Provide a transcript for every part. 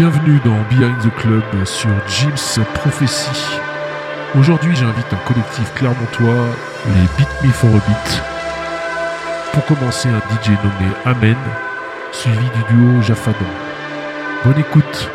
Bienvenue dans Behind the Club sur Jim's Prophecy. Aujourd'hui, j'invite un collectif clermontois, les Beat Me for a Beat. Pour commencer, un DJ nommé Amen, suivi du duo Jaffadan. Bonne écoute!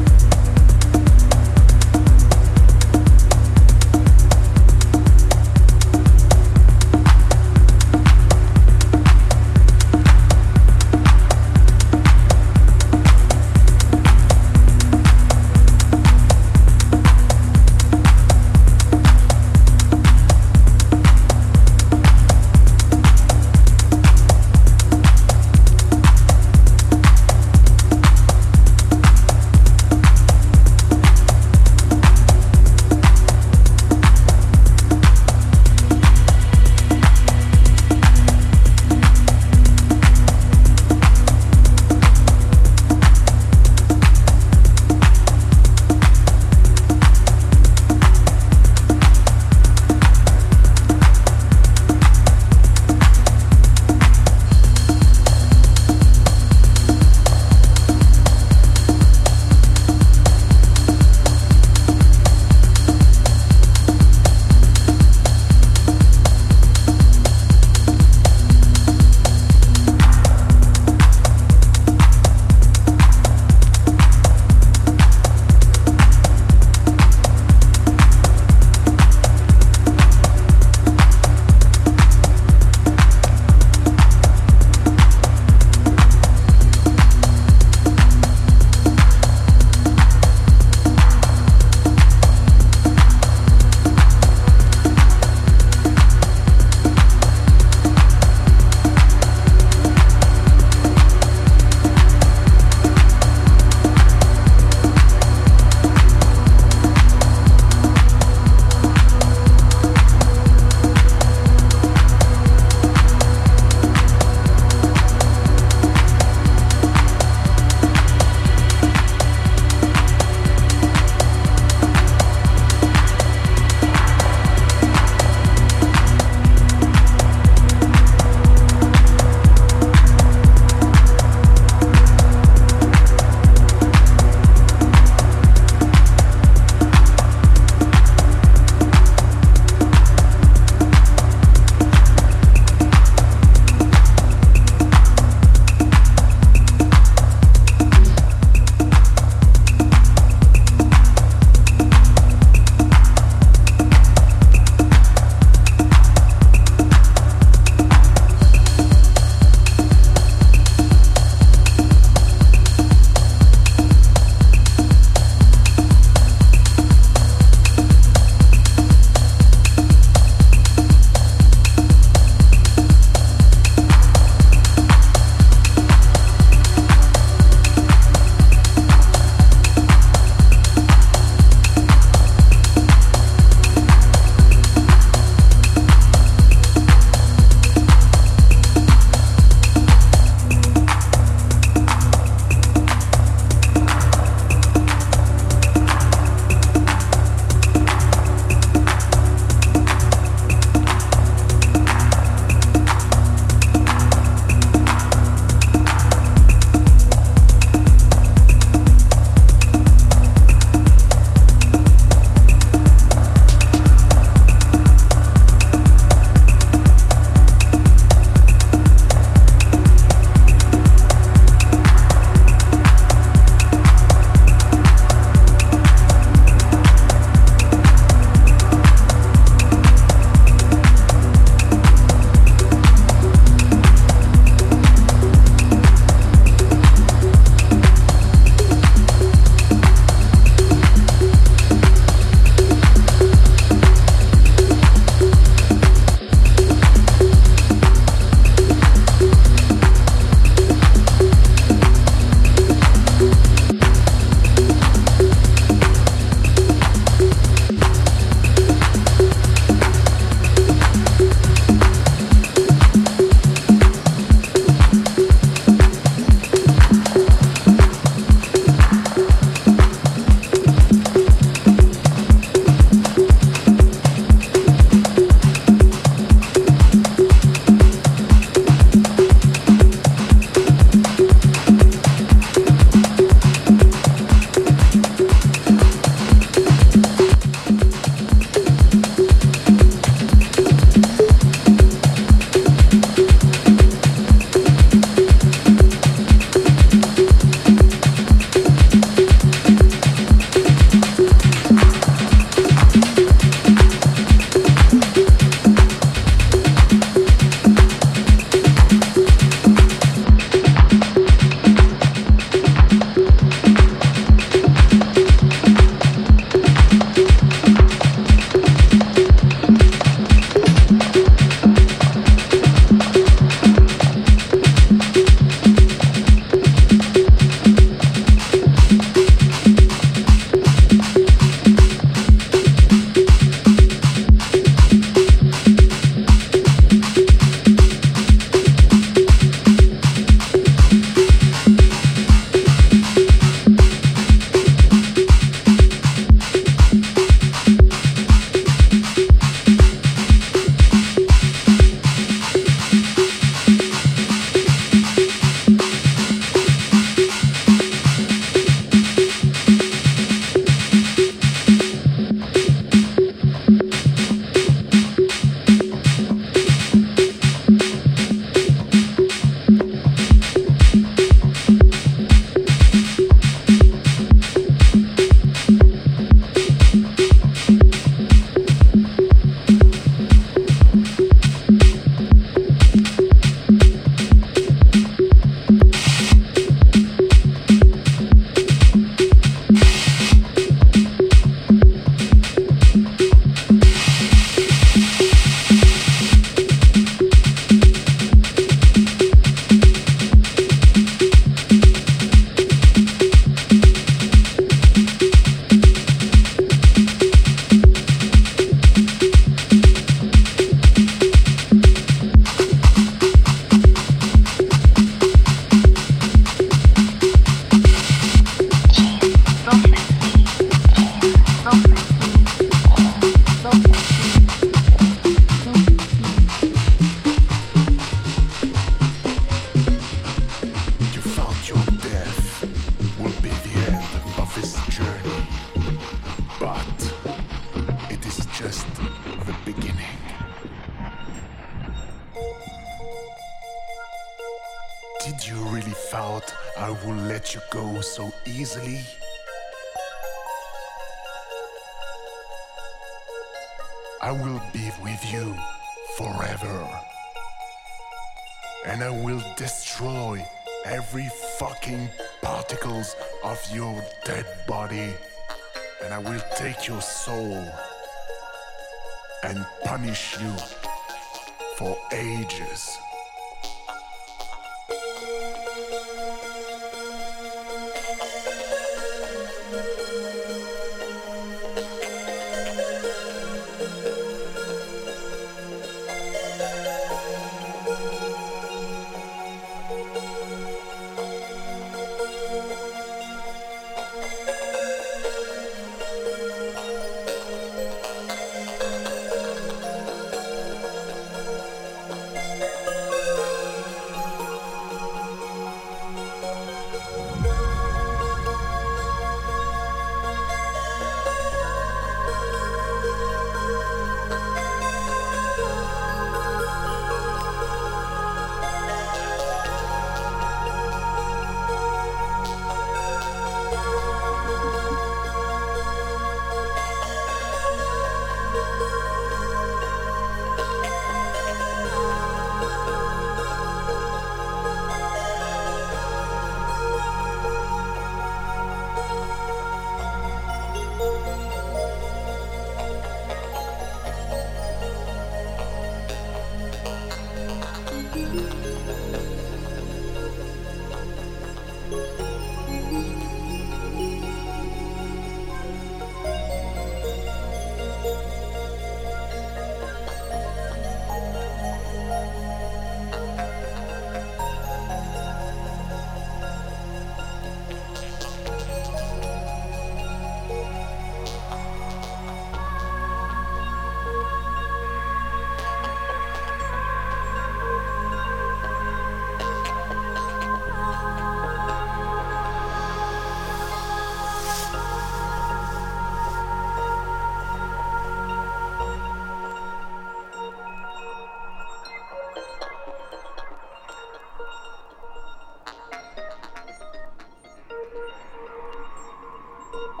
Thank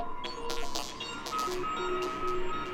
you.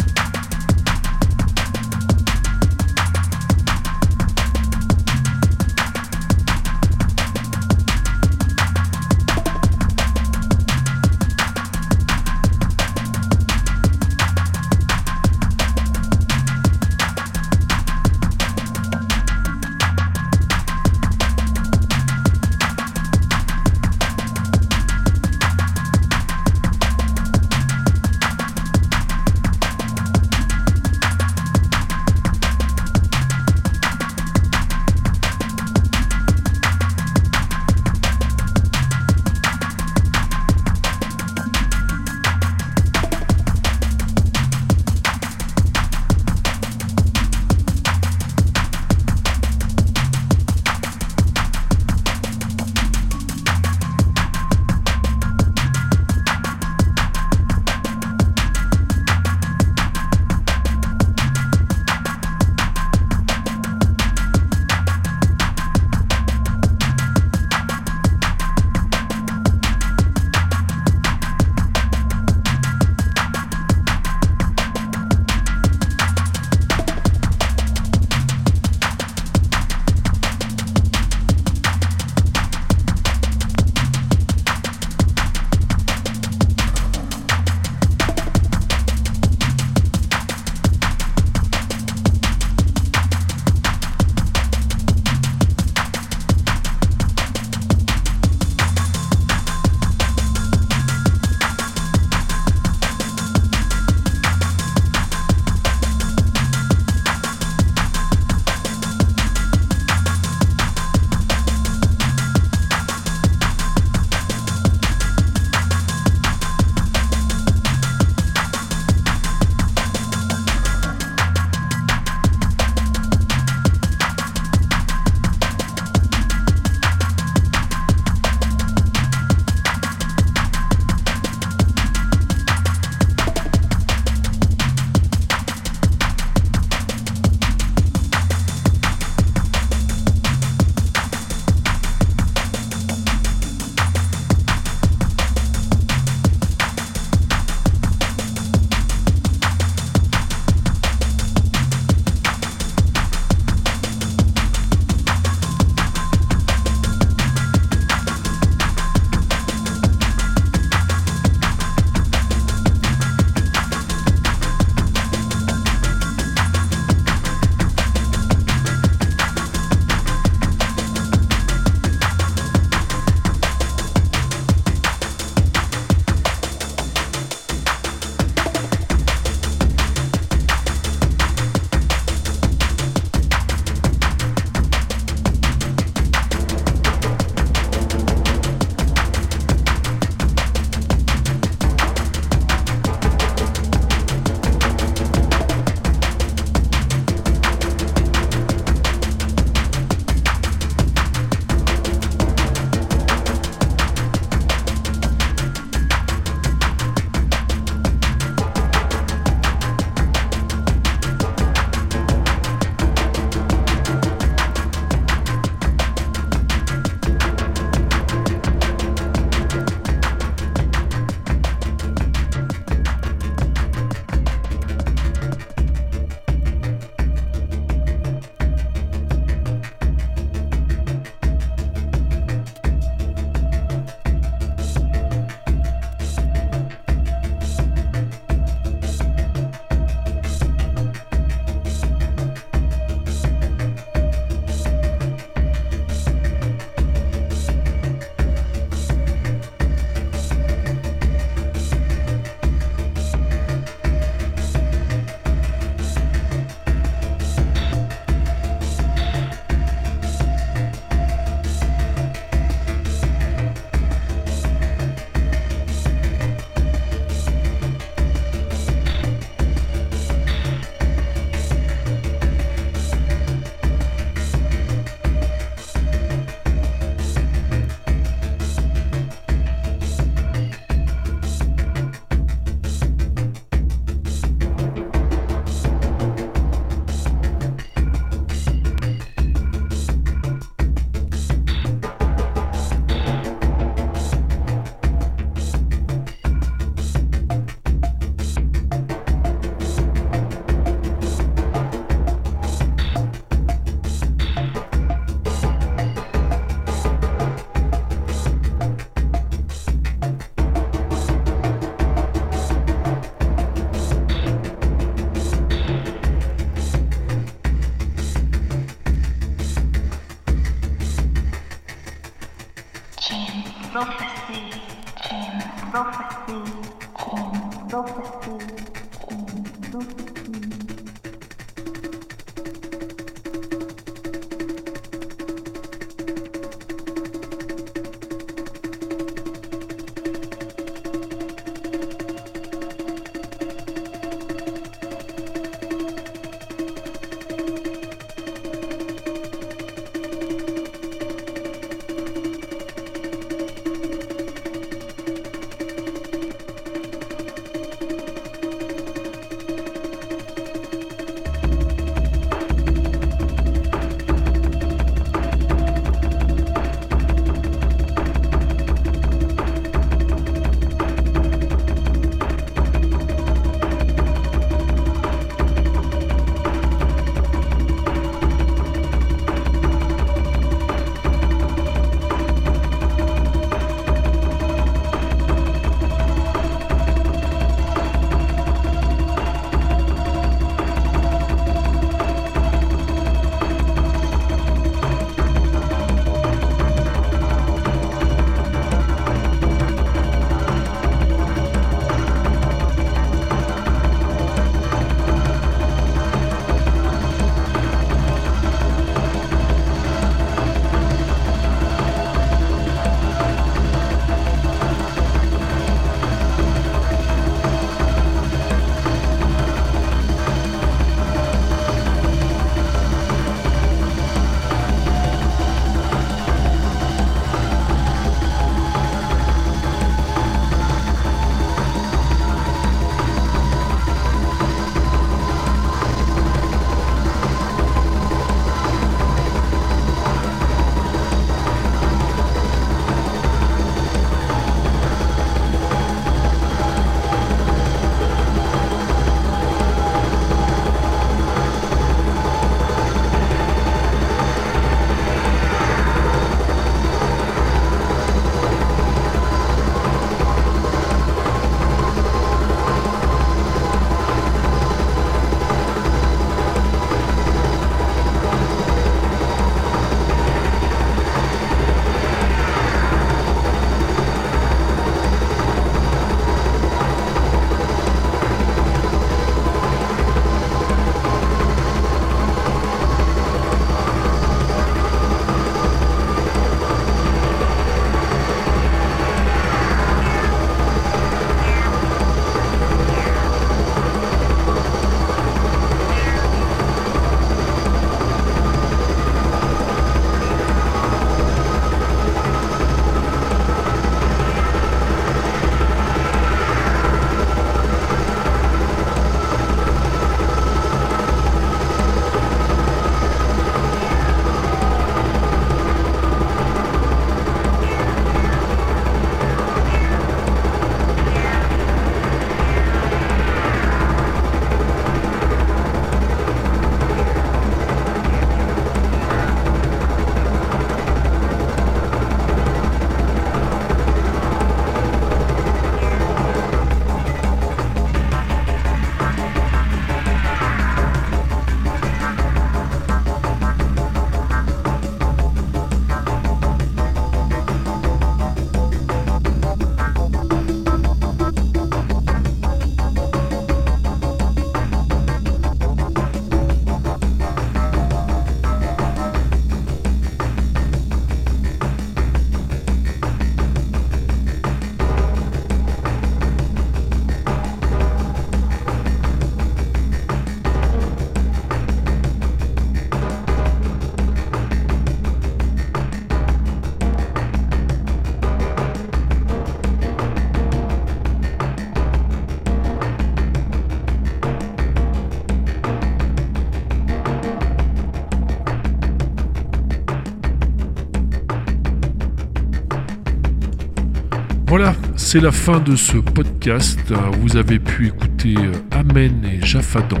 C'est la fin de ce podcast. Vous avez pu écouter euh, Amen et Jaffadan.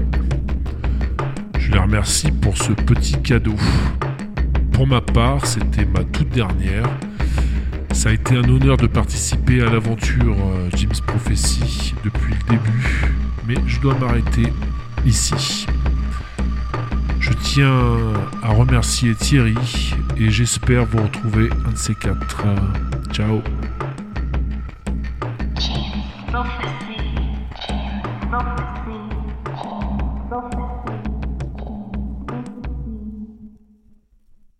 Je les remercie pour ce petit cadeau. Pour ma part, c'était ma toute dernière. Ça a été un honneur de participer à l'aventure euh, Jim's Prophecy depuis le début, mais je dois m'arrêter ici. Je tiens à remercier Thierry et j'espère vous retrouver un de ces quatre. Ciao